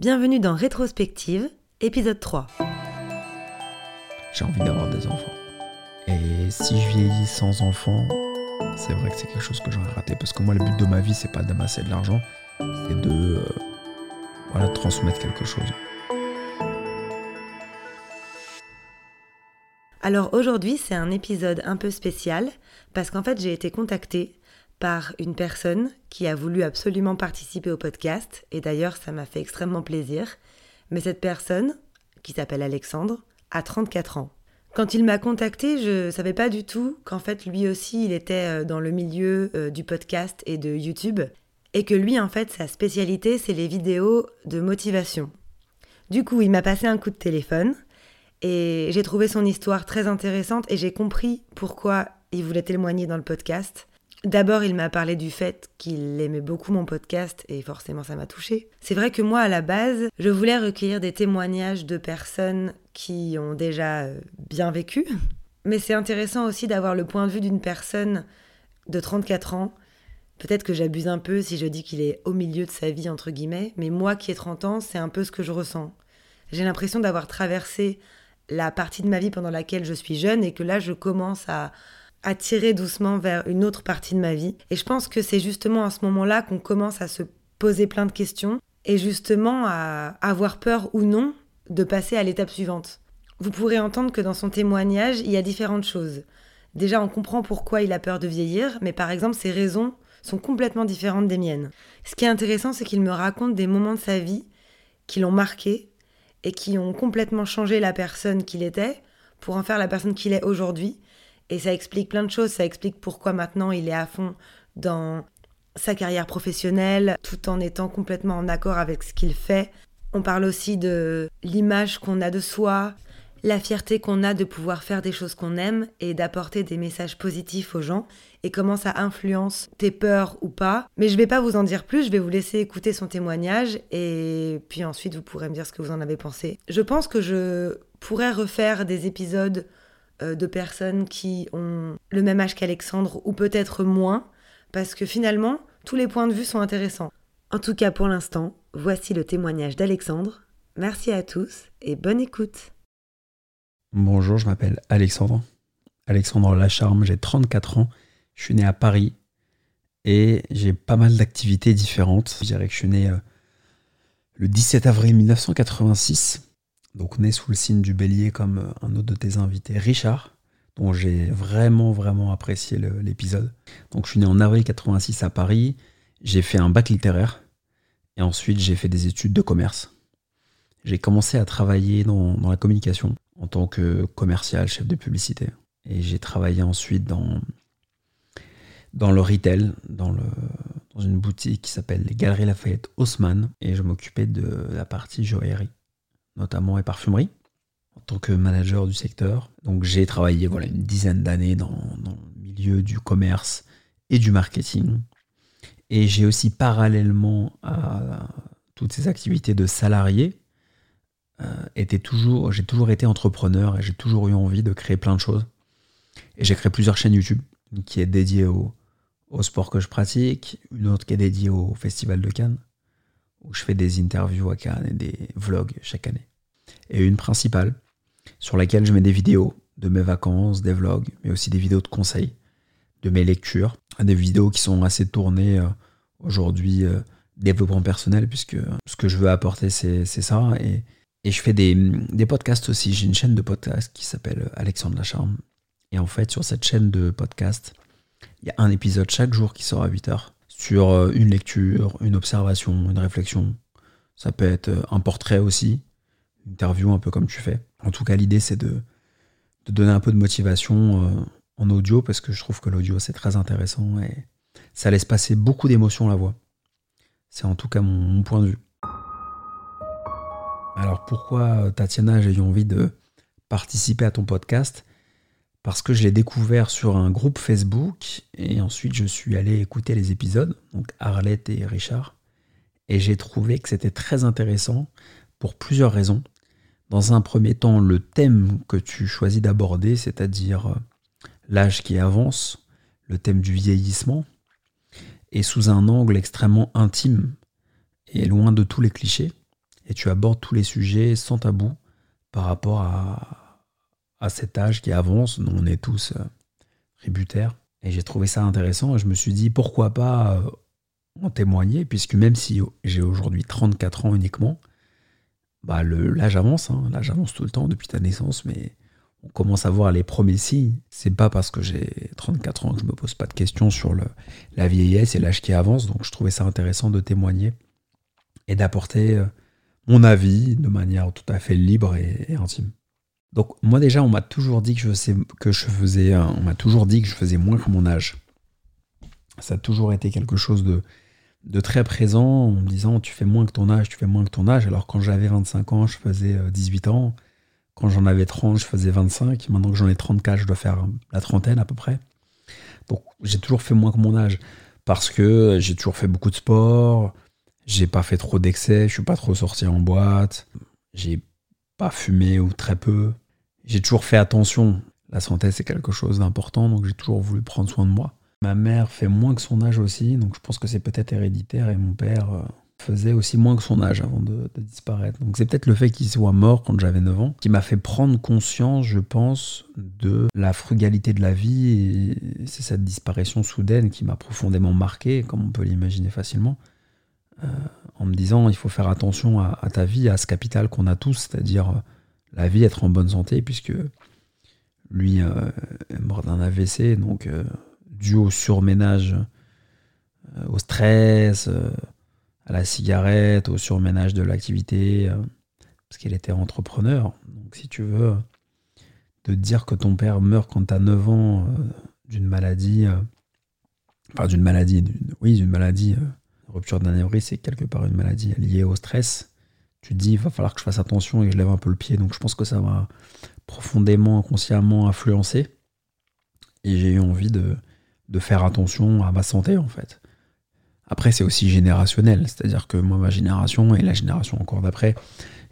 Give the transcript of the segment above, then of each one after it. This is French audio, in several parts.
Bienvenue dans Rétrospective, épisode 3. J'ai envie d'avoir des enfants. Et si je vieillis sans enfants, c'est vrai que c'est quelque chose que j'aurais raté. Parce que moi, le but de ma vie, c'est pas d'amasser de l'argent, c'est de euh, voilà, transmettre quelque chose. Alors aujourd'hui, c'est un épisode un peu spécial parce qu'en fait, j'ai été contactée par une personne qui a voulu absolument participer au podcast, et d'ailleurs ça m'a fait extrêmement plaisir. Mais cette personne, qui s'appelle Alexandre, a 34 ans. Quand il m'a contacté, je ne savais pas du tout qu'en fait lui aussi il était euh, dans le milieu euh, du podcast et de YouTube, et que lui en fait sa spécialité c'est les vidéos de motivation. Du coup, il m'a passé un coup de téléphone, et j'ai trouvé son histoire très intéressante, et j'ai compris pourquoi il voulait témoigner dans le podcast. D'abord, il m'a parlé du fait qu'il aimait beaucoup mon podcast et forcément ça m'a touché. C'est vrai que moi, à la base, je voulais recueillir des témoignages de personnes qui ont déjà euh, bien vécu. Mais c'est intéressant aussi d'avoir le point de vue d'une personne de 34 ans. Peut-être que j'abuse un peu si je dis qu'il est au milieu de sa vie, entre guillemets, mais moi qui ai 30 ans, c'est un peu ce que je ressens. J'ai l'impression d'avoir traversé la partie de ma vie pendant laquelle je suis jeune et que là, je commence à attirer doucement vers une autre partie de ma vie. Et je pense que c'est justement à ce moment-là qu'on commence à se poser plein de questions et justement à avoir peur ou non de passer à l'étape suivante. Vous pourrez entendre que dans son témoignage, il y a différentes choses. Déjà, on comprend pourquoi il a peur de vieillir, mais par exemple, ses raisons sont complètement différentes des miennes. Ce qui est intéressant, c'est qu'il me raconte des moments de sa vie qui l'ont marqué et qui ont complètement changé la personne qu'il était pour en faire la personne qu'il est aujourd'hui et ça explique plein de choses. Ça explique pourquoi maintenant il est à fond dans sa carrière professionnelle, tout en étant complètement en accord avec ce qu'il fait. On parle aussi de l'image qu'on a de soi, la fierté qu'on a de pouvoir faire des choses qu'on aime et d'apporter des messages positifs aux gens et comment ça influence tes peurs ou pas. Mais je vais pas vous en dire plus, je vais vous laisser écouter son témoignage et puis ensuite vous pourrez me dire ce que vous en avez pensé. Je pense que je pourrais refaire des épisodes de personnes qui ont le même âge qu'Alexandre ou peut-être moins, parce que finalement, tous les points de vue sont intéressants. En tout cas, pour l'instant, voici le témoignage d'Alexandre. Merci à tous et bonne écoute. Bonjour, je m'appelle Alexandre. Alexandre Lacharme, j'ai 34 ans. Je suis né à Paris et j'ai pas mal d'activités différentes. Je dirais que je suis né euh, le 17 avril 1986 donc né sous le signe du bélier comme euh, un autre de tes invités, Richard, dont j'ai vraiment vraiment apprécié l'épisode. Donc je suis né en avril 86 à Paris, j'ai fait un bac littéraire et ensuite j'ai fait des études de commerce. J'ai commencé à travailler dans, la communication en tant que commercial, chef de publicité. Et j'ai travaillé ensuite dans, le retail, dans une boutique qui s'appelle les Galeries Lafayette Haussmann, et je m'occupais de la partie joaillerie notamment et parfumerie, en tant que manager du secteur. Donc j'ai travaillé voilà, une dizaine d'années dans, le milieu du commerce et du marketing. Et j'ai aussi parallèlement à toutes ces activités de salarié, euh, toujours, j'ai toujours été entrepreneur et j'ai toujours eu envie de créer plein de choses. Et j'ai créé plusieurs chaînes YouTube, une qui est dédiée au, au sport que je pratique, une autre qui est dédiée au Festival de Cannes, où je fais des interviews à Cannes et des vlogs chaque année et une principale sur laquelle je mets des vidéos de mes vacances, des vlogs, mais aussi des vidéos de conseils, de mes lectures, des vidéos qui sont assez tournées euh, aujourd'hui euh, développement personnel, puisque ce que je veux apporter, c'est ça. Et, je fais des, des podcasts aussi. J'ai une chaîne de podcast qui s'appelle Alexandre Lacharme. Et en fait, sur cette chaîne de podcast, il y a un épisode chaque jour qui sort à 8 heures sur euh, une lecture, une observation, une réflexion. Ça peut être un portrait aussi, interview un peu comme tu fais. En tout cas, l'idée, c'est de, donner un peu de motivation euh, en audio, parce que je trouve que l'audio, c'est très intéressant et ça laisse passer beaucoup d'émotions la voix. C'est en tout cas mon, point de vue. Alors pourquoi, Tatiana, j'ai eu envie de participer à ton podcast? Parce que je l'ai découvert sur un groupe Facebook et ensuite je suis allé écouter les épisodes, donc Arlette et Richard, et j'ai trouvé que c'était très intéressant pour plusieurs raisons. Dans un premier temps, le thème que tu choisis d'aborder, c'est-à-dire euh, l'âge qui avance, le thème du vieillissement, est sous un angle extrêmement intime et loin de tous les clichés. et tu abordes tous les sujets sans tabou par rapport à, à cet âge qui avance, on est tous euh, tributaires. Et j'ai trouvé ça intéressant et je me suis dit pourquoi pas euh, en témoigner, puisque même si j'ai aujourd'hui 34 ans uniquement, bah l'âge avance, hein, l'âge avance tout le temps depuis ta naissance, mais on commence à voir les premiers signes. C'est pas parce que j'ai 34 ans que je me pose pas de questions sur le, la vieillesse et l'âge qui avance, donc je trouvais ça intéressant de témoigner et d'apporter euh, mon avis de manière tout à fait libre et, intime. Donc moi déjà, on m'a toujours dit que je, faisais, moins que mon âge. Ça a toujours été quelque chose de, très présent en me disant tu fais moins que ton âge, tu fais moins que ton âge. Alors quand j'avais 25 ans, je faisais 18 euh, ans. Quand j'en avais 30, je faisais 25. Maintenant que j'en ai 34, je dois faire la trentaine à peu près. Donc j'ai toujours fait moins que mon âge parce que j'ai toujours fait beaucoup de sport, j'ai pas fait trop d'excès, je suis pas trop sorti en boîte, j'ai pas fumé ou très peu. J'ai toujours fait attention. La santé c'est quelque chose d'important, donc j'ai toujours voulu prendre soin de moi. Ma mère fait moins que son âge aussi, donc je pense que c'est peut-être héréditaire et mon père euh, faisait aussi moins que son âge avant de, disparaître. Donc c'est peut-être le fait qu'il soit mort quand j'avais 9 ans qui m'a fait prendre conscience, je pense, de la frugalité de la vie et c'est cette disparition soudaine qui m'a profondément marqué, comme on peut l'imaginer facilement, euh, en me disant il faut faire attention à, ta vie, à ce capital qu'on a tous, c'est-à-dire euh, la vie, être en bonne santé, puisque lui est mort d'un AVC, donc dû au surménage, euh, au stress, euh, à la cigarette, au surménage de l'activité, euh, parce qu'il était entrepreneur. Donc si tu veux, de dire que ton père meurt quand tu as 9 ans d'une maladie, enfin d'une maladie, oui, d'une maladie, rupture d'anévrisme, c'est quelque part une maladie liée au stress. Tu te dis, il va falloir que je fasse attention et je lève un peu le pied. Donc je pense que ça m'a profondément, inconsciemment influencé. Et j'ai eu envie de, de faire attention à ma santé en fait. Après, c'est aussi générationnel, c'est-à-dire que moi, ma génération et la génération encore d'après,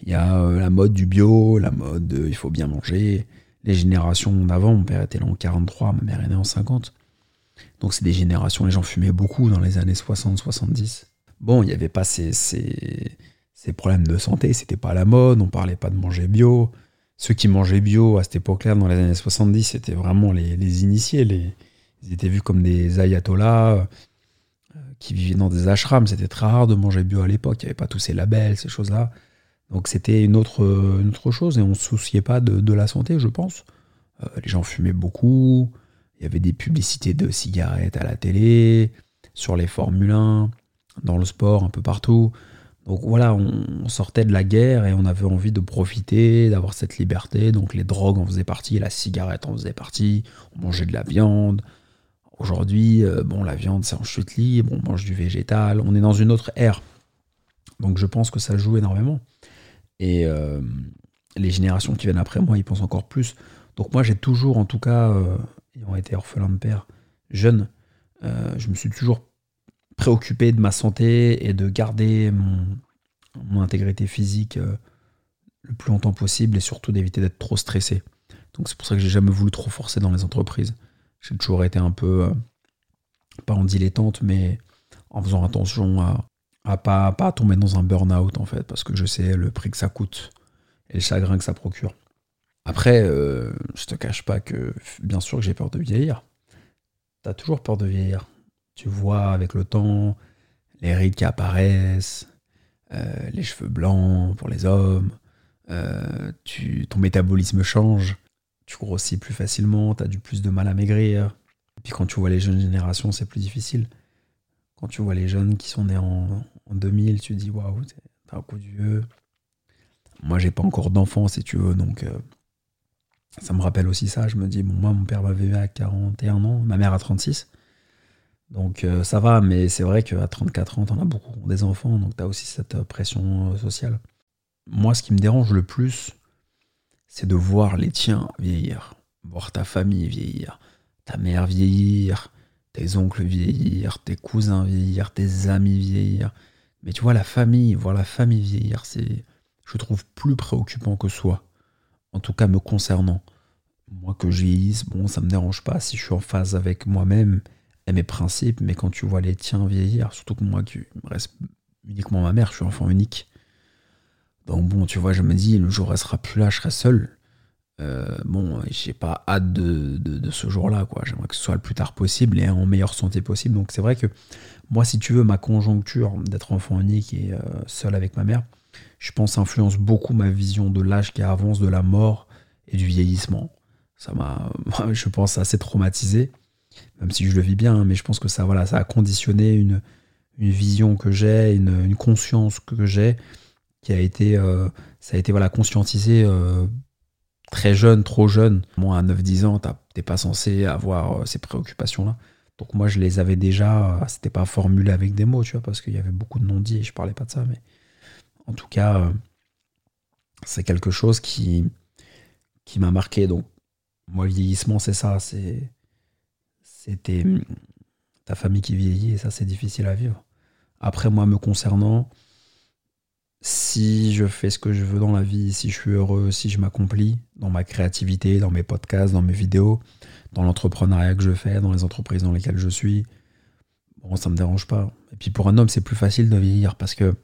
il y a euh, la mode du bio, la mode il faut bien manger. Les générations d'avant, mon père était là en 43, ma mère est née en 50. Donc c'est des générations, les gens fumaient beaucoup dans les années 60-70. Bon, il n'y avait pas ces, ces, problèmes de santé, c'était pas la mode, on parlait pas de manger bio. Ceux qui mangeaient bio à cette époque-là, dans les années 70, c'était vraiment les, les initiés, les, ils étaient vus comme des ayatollahs euh, qui vivaient dans des ashrams. C'était très rare de manger bio à l'époque. Il n'y avait pas tous ces labels, ces choses-là. Donc c'était une autre, autre chose et on ne se souciait pas de, la santé, je pense. Euh, les gens fumaient beaucoup. Il y avait des publicités de cigarettes à la télé, sur les Formule 1, dans le sport, un peu partout. Donc voilà, on, sortait de la guerre et on avait envie de profiter, d'avoir cette liberté. Donc les drogues en faisaient partie, la cigarette en faisait partie, on mangeait de la viande, Aujourd'hui, euh, bon, la viande, c'est en chute libre, on mange du végétal, on est dans une autre ère. Donc je pense que ça joue énormément. Et euh, les générations qui viennent après moi, ils pensent encore plus. Donc moi, j'ai toujours, en tout cas, euh, ayant été orphelin de père, jeune, je me suis toujours préoccupé de ma santé et de garder mon, intégrité physique le plus longtemps possible et surtout d'éviter d'être trop stressé. Donc c'est pour ça que j'ai jamais voulu trop forcer dans les entreprises. J'ai toujours été un peu, euh, pas en dilettante, mais en faisant attention à, à pas, pas tomber dans un burn-out, en fait, parce que je sais le prix que ça coûte et le chagrin que ça procure. Après, euh, je te cache pas que, bien sûr, que j'ai peur de vieillir. T'as toujours peur de vieillir. Tu vois avec le temps les rides qui apparaissent, euh, les cheveux blancs pour les hommes, tu, ton métabolisme change tu grossis plus facilement, tu as du plus de mal à maigrir. Et puis quand tu vois les jeunes générations, c'est plus difficile. Quand tu vois les jeunes qui sont nés en, 2000, tu te dis waouh, t'as un coup de vieux. Moi, j'ai pas encore d'enfant, si tu veux, donc euh, ça me rappelle aussi ça. Je me dis, bon, moi, mon père m'avait à 41 ans, ma mère à 36. Donc euh, ça va, mais c'est vrai qu'à 34 ans, t'en as beaucoup des enfants, donc t'as aussi cette pression euh, sociale. Moi, ce qui me dérange le plus, c'est de voir les tiens vieillir, voir ta famille vieillir, ta mère vieillir, tes oncles vieillir, tes cousins vieillir, tes amis vieillir. Mais tu vois, la famille, voir la famille vieillir, c'est, je trouve, plus préoccupant que soi. En tout cas, me concernant. Moi, que je vieillisse, bon, ça me dérange pas si je suis en phase avec moi-même et mes principes, mais quand tu vois les tiens vieillir, surtout que moi, qui reste uniquement ma mère, je suis enfant unique. bon, tu vois, je me dis, le jour elle sera plus là, je serai seul. Euh, bon, j'ai pas hâte de, de, ce jour-là, quoi. J'aimerais que ce soit le plus tard possible et en meilleure santé possible. Donc c'est vrai que moi, si tu veux, ma conjoncture d'être enfant unique et euh, seul avec ma mère, je pense influence beaucoup ma vision de l'âge qui avance, de la mort et du vieillissement. Ça m'a, je pense, assez traumatisé, même si je le vis bien, hein, mais je pense que ça, voilà, ça a conditionné une, vision que j'ai, une, conscience que j'ai, qui a été, euh, ça a été voilà, conscientisé très jeune, trop jeune. Moi, à 9-10 ans, t'es pas censé avoir euh, ces préoccupations-là. Donc moi, je les avais déjà, euh, c'était pas formulé avec des mots, tu vois, parce qu'il y avait beaucoup de non-dits et je parlais pas de ça, mais en tout cas, euh, c'est quelque chose qui, qui m'a marqué. Donc, moi, le vieillissement, c'est ça, c'est c'était ta famille qui vieillit et ça, c'est difficile à vivre. Après, moi, me concernant, si je fais ce que je veux dans la vie, si je suis heureux, si je m'accomplis dans ma créativité, dans mes podcasts, dans mes vidéos, dans l'entrepreneuriat que je fais, dans les entreprises dans lesquelles je suis, bon, ça me dérange pas. Et puis pour un homme, c'est plus facile de vieillir parce que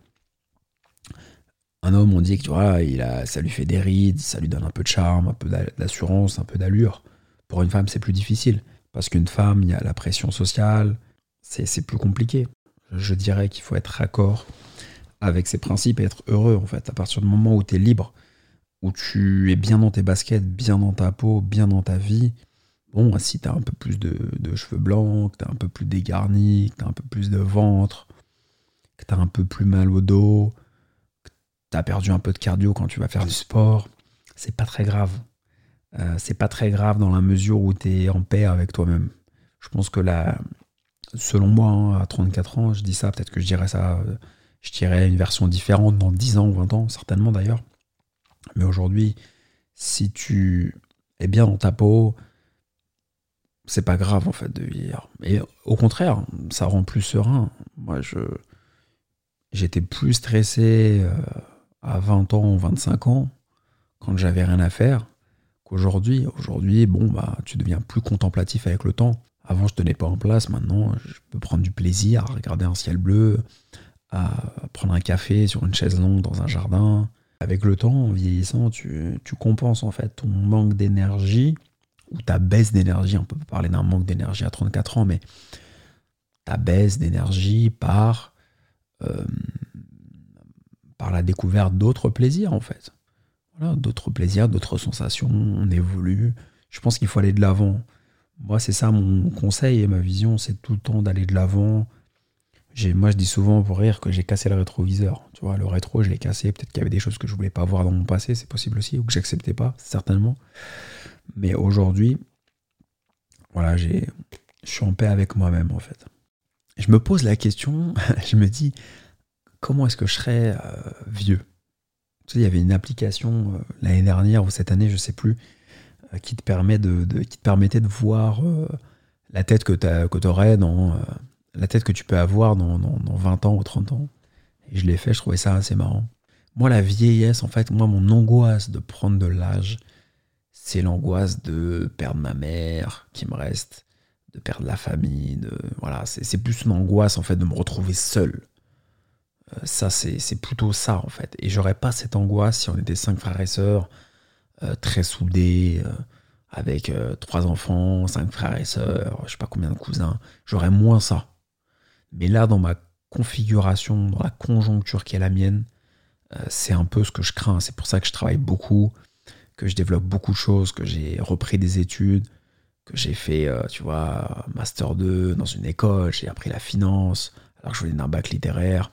un homme, on dit que tu vois, il a, ça lui fait des rides, ça lui donne un peu de charme, un peu d'assurance, un peu d'allure. Pour une femme, c'est plus difficile parce qu'une femme, il y a la pression sociale, c'est plus compliqué. Je dirais qu'il faut être raccord avec ses principes et être heureux en fait. À partir du moment où tu es libre, où tu es bien dans tes baskets, bien dans ta peau, bien dans ta vie, bon, si tu as un peu plus de, cheveux blancs, que tu un peu plus dégarni, que tu un peu plus de ventre, que tu un peu plus mal au dos, tu as perdu un peu de cardio quand tu vas faire du sport, c'est pas très grave. Euh, c'est pas très grave dans la mesure où tu es en paix avec toi-même. Je pense que là, selon moi, hein, à 34 ans, je dis ça, peut-être que je dirais ça euh, je dirais une version différente dans 10 ans ou 20 ans, certainement d'ailleurs. Mais aujourd'hui, si tu es bien dans ta peau, c'est pas grave en fait de vieillir. Et au contraire, ça rend plus serein. Moi, je j'étais plus stressé euh, à 20 ans ou 25 ans quand j'avais rien à faire qu'aujourd'hui. Aujourd'hui, bon bah tu deviens plus contemplatif avec le temps. Avant, je tenais pas en place. Maintenant, je peux prendre du plaisir à regarder un ciel bleu, à prendre un café sur une chaise longue dans un jardin. Avec le temps, en vieillissant, tu, compenses en fait ton manque d'énergie ou ta baisse d'énergie. On peut parler d'un manque d'énergie à 34 ans, mais ta baisse d'énergie par, euh, par la découverte d'autres plaisirs en fait. Voilà, d'autres plaisirs, d'autres sensations, on évolue. Je pense qu'il faut aller de l'avant. Moi, c'est ça mon conseil et ma vision, c'est tout le temps d'aller de l'avant, moi, je dis souvent pour rire que j'ai cassé le rétroviseur. Tu vois, le rétro, je l'ai cassé. Peut-être qu'il y avait des choses que je voulais pas voir dans mon passé, c'est possible aussi, ou que j'acceptais pas, certainement. Mais aujourd'hui, voilà, je suis en paix avec moi-même, en fait. Je me pose la question, je me dis, comment est-ce que je serais euh, vieux? Il y avait une application euh, l'année dernière ou cette année, je sais plus, euh, qui, te permettait de voir la tête que tu aurais dans la tête que tu peux avoir dans, 20 ans ou 30 ans. Je l'ai fait, je trouvais ça assez marrant. Moi, la vieillesse, en fait, moi, mon angoisse de prendre de l'âge, c'est l'angoisse de perdre ma mère qui me reste, de perdre la famille, de voilà, c'est plus une angoisse en fait de me retrouver seul. Euh, ça, c'est plutôt ça en fait. Et j'aurais pas cette angoisse si on était cinq frères et sœurs, euh, très soudés, euh, avec trois enfants, cinq frères et sœurs, je sais pas combien de cousins. J'aurais moins ça. Mais là, dans ma configuration, dans la conjoncture qui est la mienne, c'est un peu ce que je crains. C'est pour ça que je travaille beaucoup, que je développe beaucoup de choses, que j'ai repris des études, que j'ai fait, tu vois, Master 2 dans une école, j'ai appris la finance, alors que je venais d'un bac littéraire.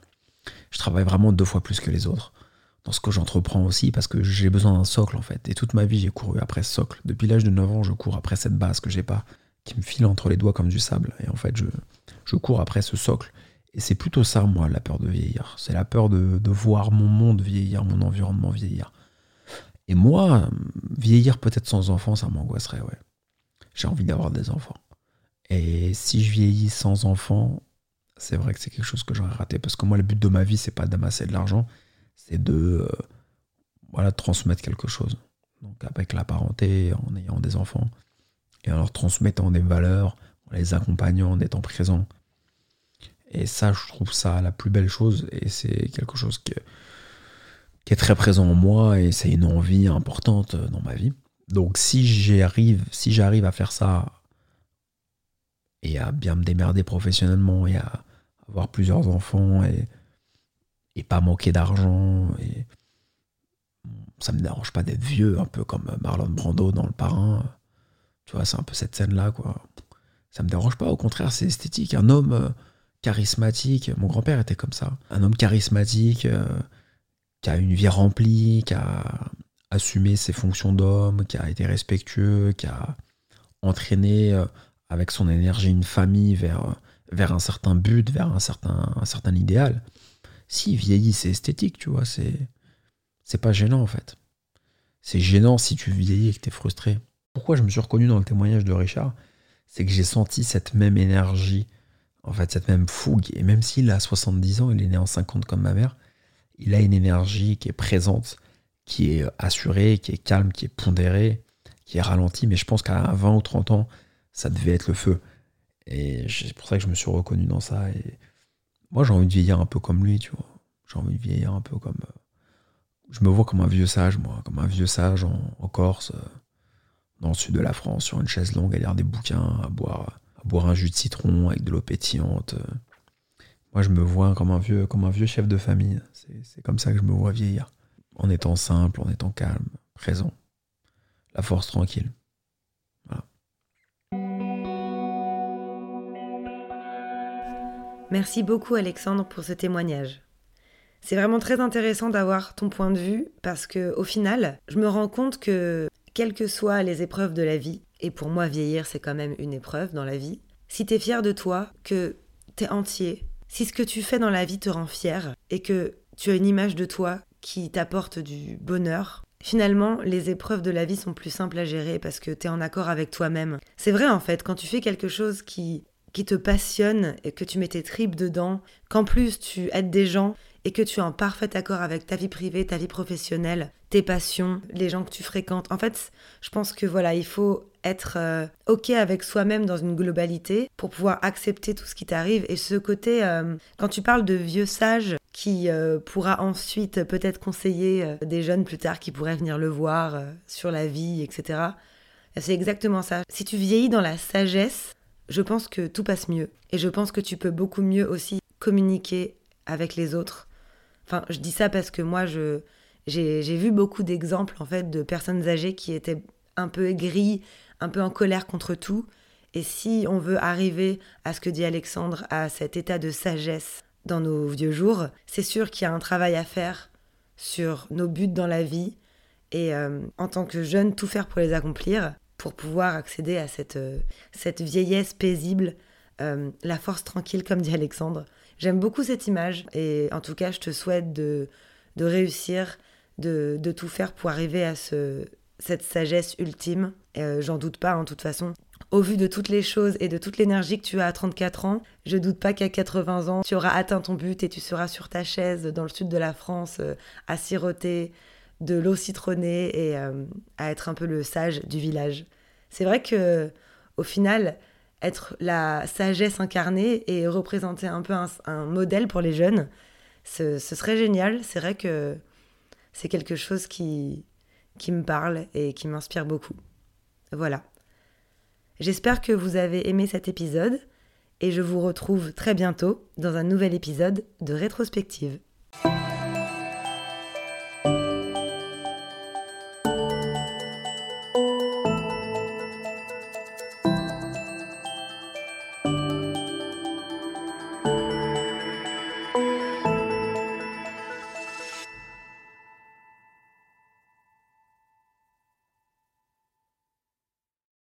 Je travaille vraiment deux fois plus que les autres dans ce que j'entreprends aussi parce que j'ai besoin d'un socle en fait. Et toute ma vie, j'ai couru après ce socle. Depuis l'âge de 9 ans, je cours après cette base que j'ai pas, qui me file entre les doigts comme du sable. Et en fait, je, je cours après ce socle. Et c'est plutôt ça, moi, la peur de vieillir. C'est la peur de, voir mon monde vieillir, mon environnement vieillir. Et moi, vieillir peut-être sans enfant, ça m'angoisserait, ouais. J'ai envie d'avoir des enfants. Et si je vieillis sans enfant, c'est vrai que c'est quelque chose que j'aurais raté. Parce que moi, le but de ma vie, c'est pas d'amasser de l'argent, c'est de euh, voilà, transmettre quelque chose. Donc avec la parenté, en ayant des enfants, et en leur transmettant des valeurs, en les accompagnant, en étant présent. Et ça, je trouve ça la plus belle chose. Et c'est quelque chose qui est très présent en moi et c'est une envie importante dans ma vie. Donc si j'arrive, si j'arrive à faire ça et à bien me démerder professionnellement et à avoir plusieurs enfants et, pas manquer d'argent et ça me dérange pas d'être vieux, un peu comme Marlon Brando dans Le Parrain. Tu vois, c'est un peu cette scène-là, quoi. Ça me dérange pas, au contraire, c'est esthétique. Un homme euh, charismatique, mon grand-père était comme ça. Un homme charismatique, euh, qui a une vie remplie, qui a assumé ses fonctions d'homme, qui a été respectueux, qui a entraîné euh, avec son énergie une famille vers, vers un certain but, vers un certain, un certain idéal. Si, vieillit, c'est esthétique, tu vois, c'est c'est pas gênant en fait. C'est gênant si tu vieillis et que tu es frustré. Pourquoi je me suis reconnu dans le témoignage de Richard C'est que j'ai senti cette même énergie, en fait, cette même fougue. Et même s'il a 70 ans, il est né en 50 comme ma mère, il a une énergie qui est présente, qui est assurée, qui est calme, qui est pondérée, qui est ralentie. Mais je pense qu'à 20 ou 30 ans, ça devait être le feu. Et c'est pour ça que je me suis reconnu dans ça. Et moi, j'ai envie de vieillir un peu comme lui, tu vois. J'ai envie de vieillir un peu comme euh, je me vois comme un vieux sage, moi, comme un vieux sage en, Corse, euh, dans le sud de la France, sur une chaise longue, à lire des bouquins, à boire, un jus de citron avec de l'eau pétillante. Moi, je me vois comme un vieux, comme un vieux chef de famille. C'est comme ça que je me vois vieillir. En étant simple, en étant calme, présent. La force tranquille. Merci beaucoup Alexandre pour ce témoignage. C'est vraiment très intéressant d'avoir ton point de vue parce que au final, je me rends compte que quelles que soient les épreuves de la vie, et pour moi vieillir c'est quand même une épreuve dans la vie, si t'es fier de toi, que t'es entier, si ce que tu fais dans la vie te rend fier et que tu as une image de toi qui t'apporte du bonheur, Finalement, les épreuves de la vie sont plus simples à gérer parce que t'es en accord avec toi-même. C'est vrai en fait, quand tu fais quelque chose qui, qui te passionne et que tu mets tes tripes dedans, qu'en plus tu aides des gens, et que tu es en parfait accord avec ta vie privée, ta vie professionnelle, tes passions, les gens que tu fréquentes. En fait, je pense que voilà, il faut être euh, ok avec soi-même dans une globalité pour pouvoir accepter tout ce qui t'arrive. Et ce côté, euh, quand tu parles de vieux sage qui euh, pourra ensuite peut-être conseiller des jeunes plus tard qui pourraient venir le voir sur la vie, etc. C'est exactement ça. Si tu vieillis dans la sagesse, je pense que tout passe mieux. Et je pense que tu peux beaucoup mieux aussi communiquer avec les autres Enfin, je dis ça parce que moi, je, j'ai, vu beaucoup d'exemples en fait de personnes âgées qui étaient un peu aigries, un peu en colère contre tout. Et si on veut arriver à ce que dit Alexandre, à cet état de sagesse dans nos vieux jours, c'est sûr qu'il y a un travail à faire sur nos buts dans la vie et euh, en tant que jeune, tout faire pour les accomplir, pour pouvoir accéder à cette, euh, cette vieillesse paisible, euh, la force tranquille, comme dit Alexandre. J'aime beaucoup cette image et en tout cas, je te souhaite de, de réussir, de, de, tout faire pour arriver à ce, cette sagesse ultime. Euh, J'en doute pas, en toute façon. Au vu de toutes les choses et de toute l'énergie que tu as à 34 ans, je doute pas qu'à 80 ans, tu auras atteint ton but et tu seras sur ta chaise dans le sud de la France euh, à siroter de l'eau citronnée et euh, à être un peu le sage du village. C'est vrai que au final, être la sagesse incarnée et représenter un peu un, modèle pour les jeunes, ce, serait génial. C'est vrai que c'est quelque chose qui, qui me parle et qui m'inspire beaucoup. Voilà. J'espère que vous avez aimé cet épisode et je vous retrouve très bientôt dans un nouvel épisode de Rétrospective.